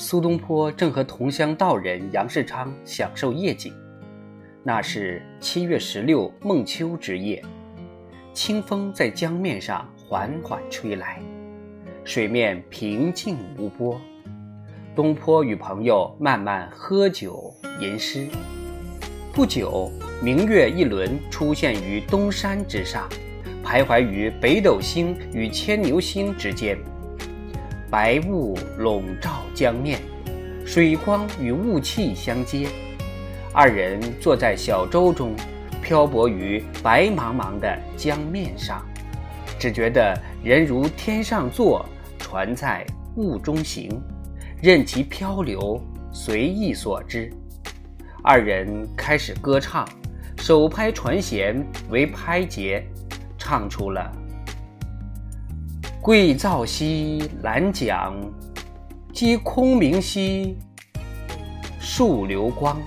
苏东坡正和同乡道人杨世昌享受夜景。那是七月十六孟秋之夜，清风在江面上缓缓吹来，水面平静无波。东坡与朋友慢慢喝酒吟诗。不久，明月一轮出现于东山之上，徘徊于北斗星与牵牛星之间。白雾笼罩江面，水光与雾气相接。二人坐在小舟中，漂泊于白茫茫的江面上，只觉得人如天上坐，船在雾中行，任其漂流，随意所之。二人开始歌唱，手拍船舷为拍节，唱出了。桂棹兮兰桨，击空明兮溯流光。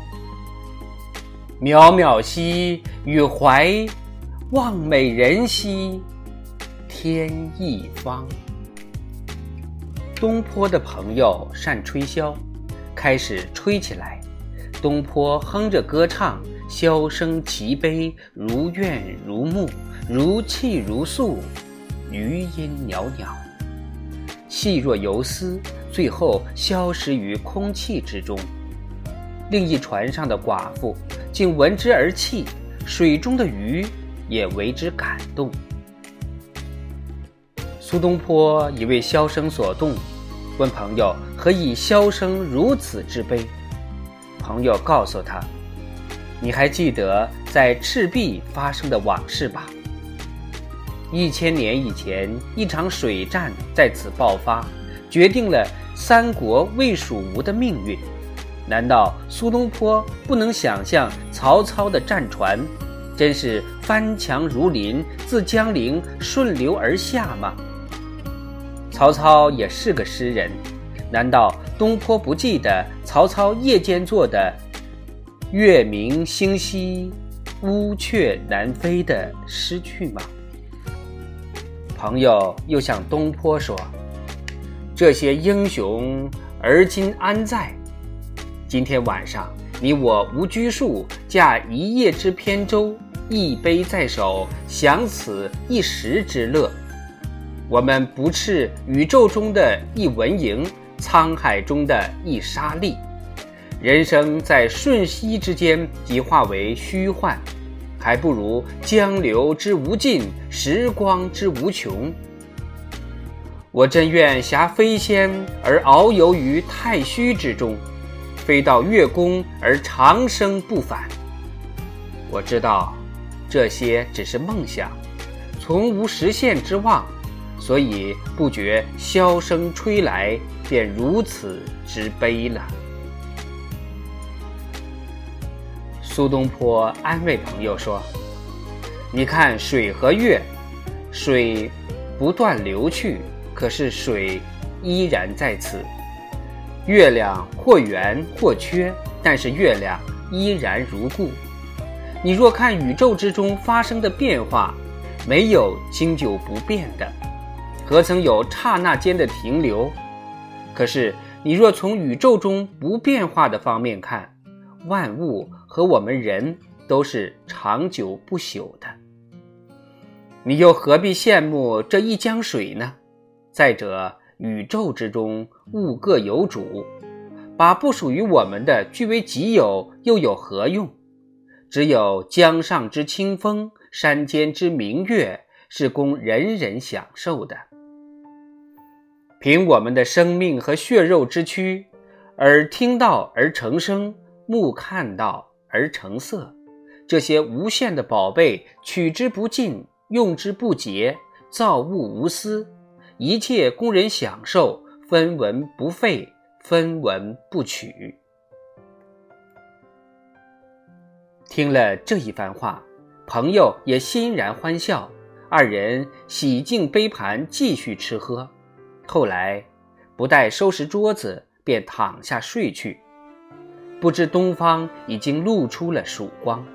渺渺兮予怀，望美人兮天一方。东坡的朋友善吹箫，开始吹起来。东坡哼着歌唱，箫声齐悲，如怨如慕，如泣如诉。余音袅袅，细若游丝，最后消失于空气之中。另一船上的寡妇竟闻之而泣，水中的鱼也为之感动。苏东坡已为箫声所动，问朋友何以箫声如此之悲？朋友告诉他：“你还记得在赤壁发生的往事吧？”一千年以前，一场水战在此爆发，决定了三国魏蜀吴的命运。难道苏东坡不能想象曹操的战船真是翻墙如林，自江陵顺流而下吗？曹操也是个诗人，难道东坡不记得曹操夜间做的“月明星稀，乌鹊南飞”的诗句吗？朋友又向东坡说：“这些英雄而今安在？今天晚上，你我无拘束，驾一叶之扁舟，一杯在手，享此一时之乐。我们不啻宇宙中的一蚊蝇，沧海中的一沙粒，人生在瞬息之间即化为虚幻。”还不如江流之无尽，时光之无穷。我真愿挟飞仙而遨游于太虚之中，飞到月宫而长生不返。我知道，这些只是梦想，从无实现之望，所以不觉箫声吹来，便如此之悲了。苏东坡安慰朋友说：“你看水和月，水不断流去，可是水依然在此；月亮或圆或缺，但是月亮依然如故。你若看宇宙之中发生的变化，没有经久不变的，何曾有刹那间的停留？可是你若从宇宙中不变化的方面看，万物。”和我们人都是长久不朽的，你又何必羡慕这一江水呢？再者，宇宙之中物各有主，把不属于我们的据为己有，又有何用？只有江上之清风，山间之明月，是供人人享受的。凭我们的生命和血肉之躯，耳听到而成声，目看到。而成色，这些无限的宝贝，取之不尽，用之不竭，造物无私，一切供人享受，分文不费，分文不取。听了这一番话，朋友也欣然欢笑，二人洗净杯盘，继续吃喝。后来，不待收拾桌子，便躺下睡去。不知东方已经露出了曙光。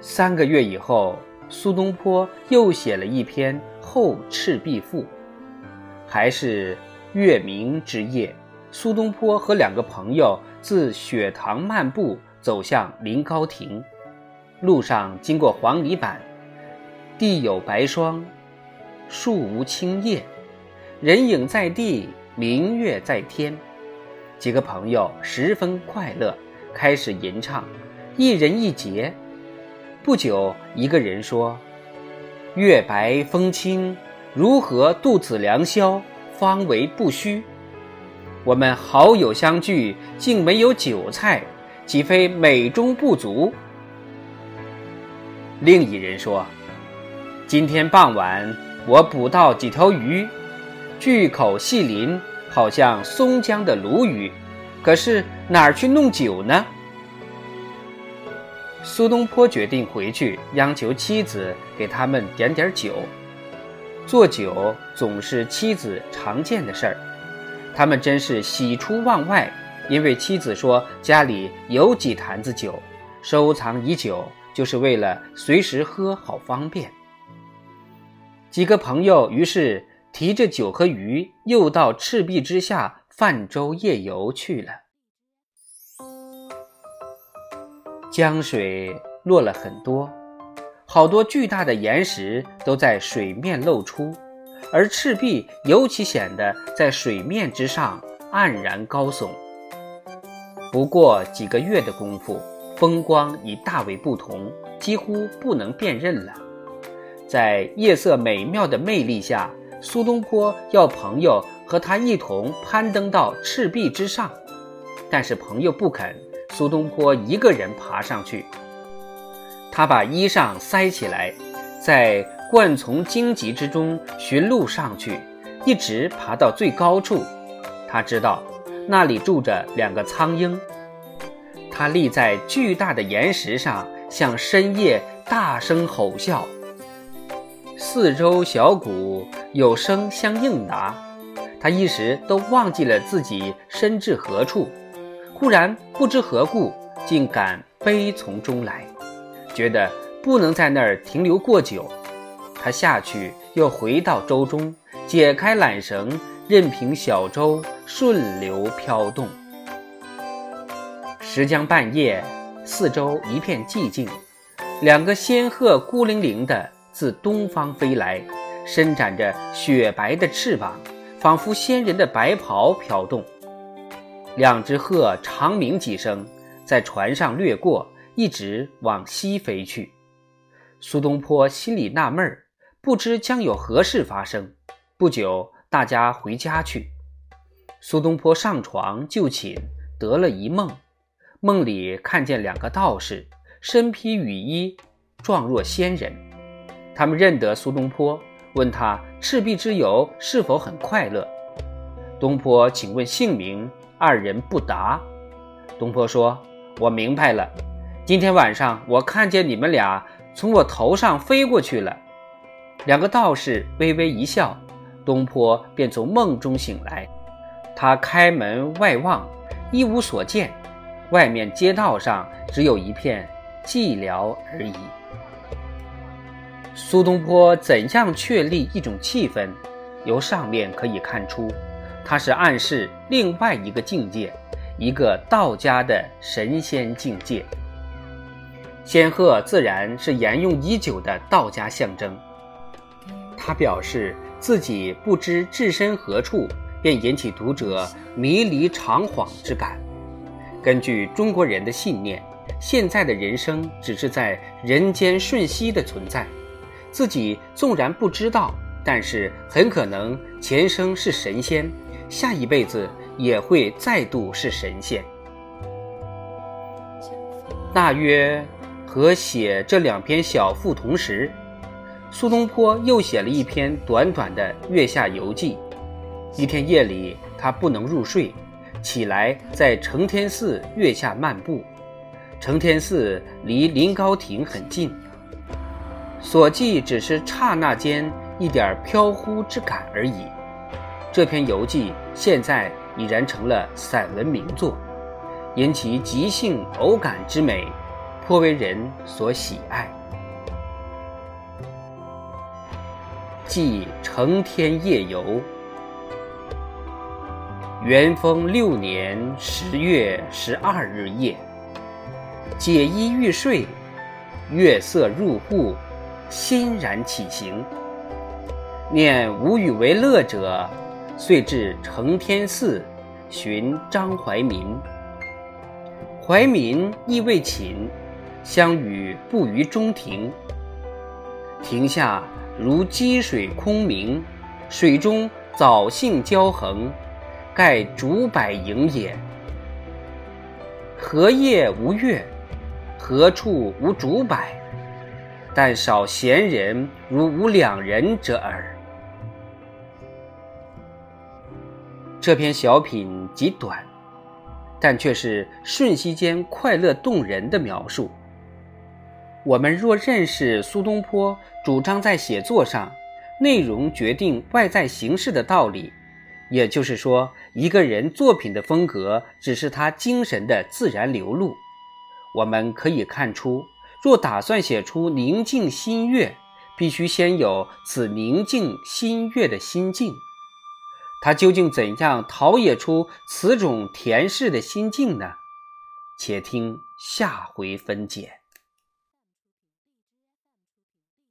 三个月以后，苏东坡又写了一篇《后赤壁赋》。还是月明之夜，苏东坡和两个朋友自雪堂漫步走向临高亭。路上经过黄泥板，地有白霜，树无青叶，人影在地，明月在天。几个朋友十分快乐，开始吟唱，一人一节。不久，一个人说：“月白风清，如何度此良宵？方为不虚。我们好友相聚，竟没有酒菜，岂非美中不足？”另一人说：“今天傍晚，我捕到几条鱼，巨口细鳞，好像松江的鲈鱼。可是哪儿去弄酒呢？”苏东坡决定回去央求妻子给他们点点酒。做酒总是妻子常见的事儿，他们真是喜出望外，因为妻子说家里有几坛子酒，收藏已久。就是为了随时喝好方便。几个朋友于是提着酒和鱼，又到赤壁之下泛舟夜游去了。江水落了很多，好多巨大的岩石都在水面露出，而赤壁尤其显得在水面之上黯然高耸。不过几个月的功夫。风光已大为不同，几乎不能辨认了。在夜色美妙的魅力下，苏东坡要朋友和他一同攀登到赤壁之上，但是朋友不肯，苏东坡一个人爬上去。他把衣裳塞起来，在灌丛荆棘之中寻路上去，一直爬到最高处。他知道那里住着两个苍鹰。他立在巨大的岩石上，向深夜大声吼叫。四周小鼓有声相应答，他一时都忘记了自己身至何处。忽然不知何故，竟感悲从中来，觉得不能在那儿停留过久。他下去，又回到舟中，解开缆绳，任凭小舟顺流飘动。时将半夜，四周一片寂静。两个仙鹤孤零零的自东方飞来，伸展着雪白的翅膀，仿佛仙人的白袍飘动。两只鹤长鸣几声，在船上掠过，一直往西飞去。苏东坡心里纳闷儿，不知将有何事发生。不久，大家回家去。苏东坡上床就寝，得了一梦。梦里看见两个道士，身披雨衣，状若仙人。他们认得苏东坡，问他赤壁之游是否很快乐。东坡请问姓名，二人不答。东坡说：“我明白了，今天晚上我看见你们俩从我头上飞过去了。”两个道士微微一笑，东坡便从梦中醒来。他开门外望，一无所见。外面街道上只有一片寂寥而已。苏东坡怎样确立一种气氛？由上面可以看出，他是暗示另外一个境界，一个道家的神仙境界。仙鹤自然是沿用已久的道家象征。他表示自己不知置身何处，便引起读者迷离长恍之感。根据中国人的信念，现在的人生只是在人间瞬息的存在，自己纵然不知道，但是很可能前生是神仙，下一辈子也会再度是神仙。大约和写这两篇小赋同时，苏东坡又写了一篇短短的《月下游记》。一天夜里，他不能入睡。起来，在承天寺月下漫步。承天寺离临高亭很近，所记只是刹那间一点飘忽之感而已。这篇游记现在已然成了散文名作，因其即兴偶感之美，颇为人所喜爱。记承天夜游，元丰六年十月十二日夜，解衣欲睡，月色入户，欣然起行。念无与为乐者，遂至承天寺，寻张怀民。怀民亦未寝，相与步于中庭。庭下如积水空明，水中藻荇交横。盖竹柏影也。何夜无月？何处无竹柏？但少闲人如吾两人者耳。这篇小品极短，但却是瞬息间快乐动人的描述。我们若认识苏东坡主张在写作上，内容决定外在形式的道理。也就是说，一个人作品的风格只是他精神的自然流露。我们可以看出，若打算写出宁静心悦，必须先有此宁静心悦的心境。他究竟怎样陶冶出此种恬适的心境呢？且听下回分解。